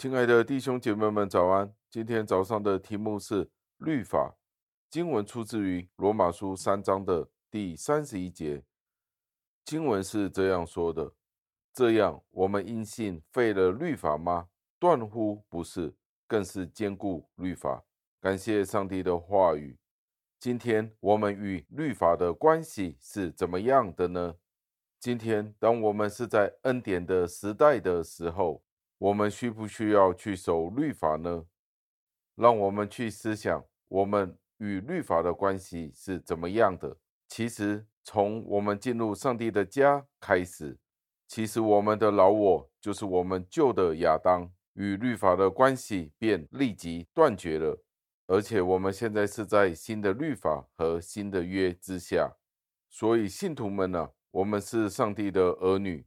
亲爱的弟兄姐妹们，早安！今天早上的题目是律法。经文出自于罗马书三章的第三十一节。经文是这样说的：“这样，我们因信废了律法吗？断乎不是，更是坚固律法。”感谢上帝的话语。今天我们与律法的关系是怎么样的呢？今天，当我们是在恩典的时代的时候，我们需不需要去守律法呢？让我们去思想，我们与律法的关系是怎么样的。其实，从我们进入上帝的家开始，其实我们的老我，就是我们旧的亚当，与律法的关系便立即断绝了。而且，我们现在是在新的律法和新的约之下。所以，信徒们呢，我们是上帝的儿女。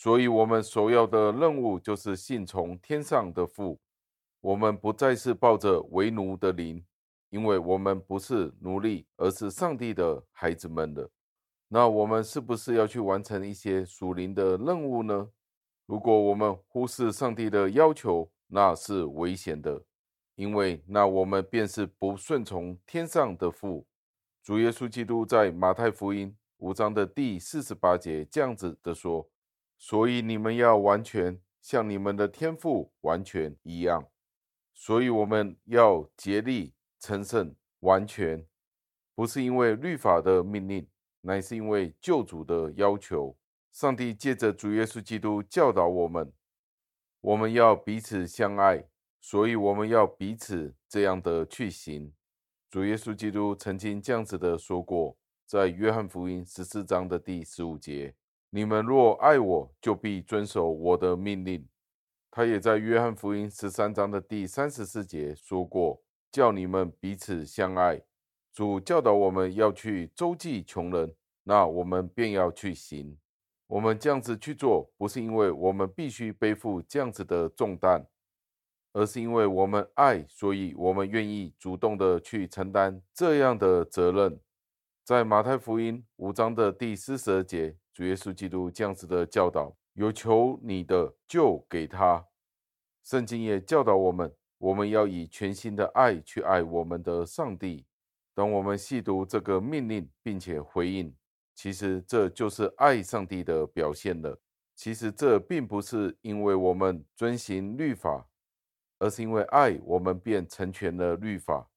所以，我们首要的任务就是信从天上的父。我们不再是抱着为奴的灵，因为我们不是奴隶，而是上帝的孩子们了。那我们是不是要去完成一些属灵的任务呢？如果我们忽视上帝的要求，那是危险的，因为那我们便是不顺从天上的父。主耶稣基督在马太福音五章的第四十八节这样子的说。所以你们要完全像你们的天赋完全一样。所以我们要竭力成圣完全，不是因为律法的命令，乃是因为救主的要求。上帝借着主耶稣基督教导我们，我们要彼此相爱。所以我们要彼此这样的去行。主耶稣基督曾经这样子的说过，在约翰福音十四章的第十五节。你们若爱我，就必遵守我的命令。他也在约翰福音十三章的第三十四节说过，叫你们彼此相爱。主教导我们要去周济穷人，那我们便要去行。我们这样子去做，不是因为我们必须背负这样子的重担，而是因为我们爱，所以我们愿意主动的去承担这样的责任。在马太福音五章的第四十二节。主耶稣基督这样子的教导，有求你的就给他。圣经也教导我们，我们要以全新的爱去爱我们的上帝。当我们细读这个命令，并且回应，其实这就是爱上帝的表现了。其实这并不是因为我们遵行律法，而是因为爱，我们便成全了律法。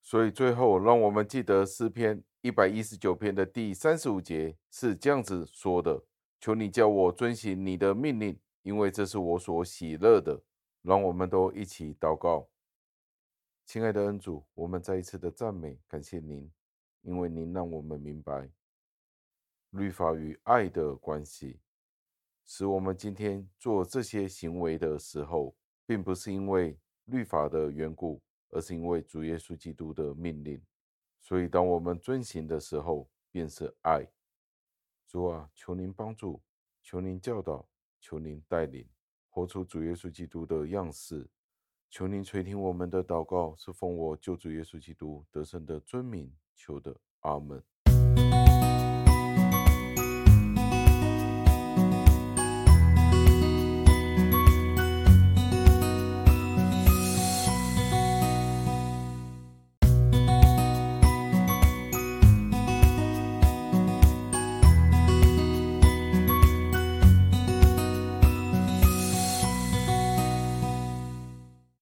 所以最后，让我们记得诗篇。一百一十九篇的第三十五节是这样子说的：“求你叫我遵行你的命令，因为这是我所喜乐的。”让我们都一起祷告。亲爱的恩主，我们再一次的赞美感谢您，因为您让我们明白律法与爱的关系，使我们今天做这些行为的时候，并不是因为律法的缘故，而是因为主耶稣基督的命令。所以，当我们遵行的时候，便是爱。主啊，求您帮助，求您教导，求您带领，活出主耶稣基督的样式。求您垂听我们的祷告，是奉我救主耶稣基督得胜的尊名求的。阿门。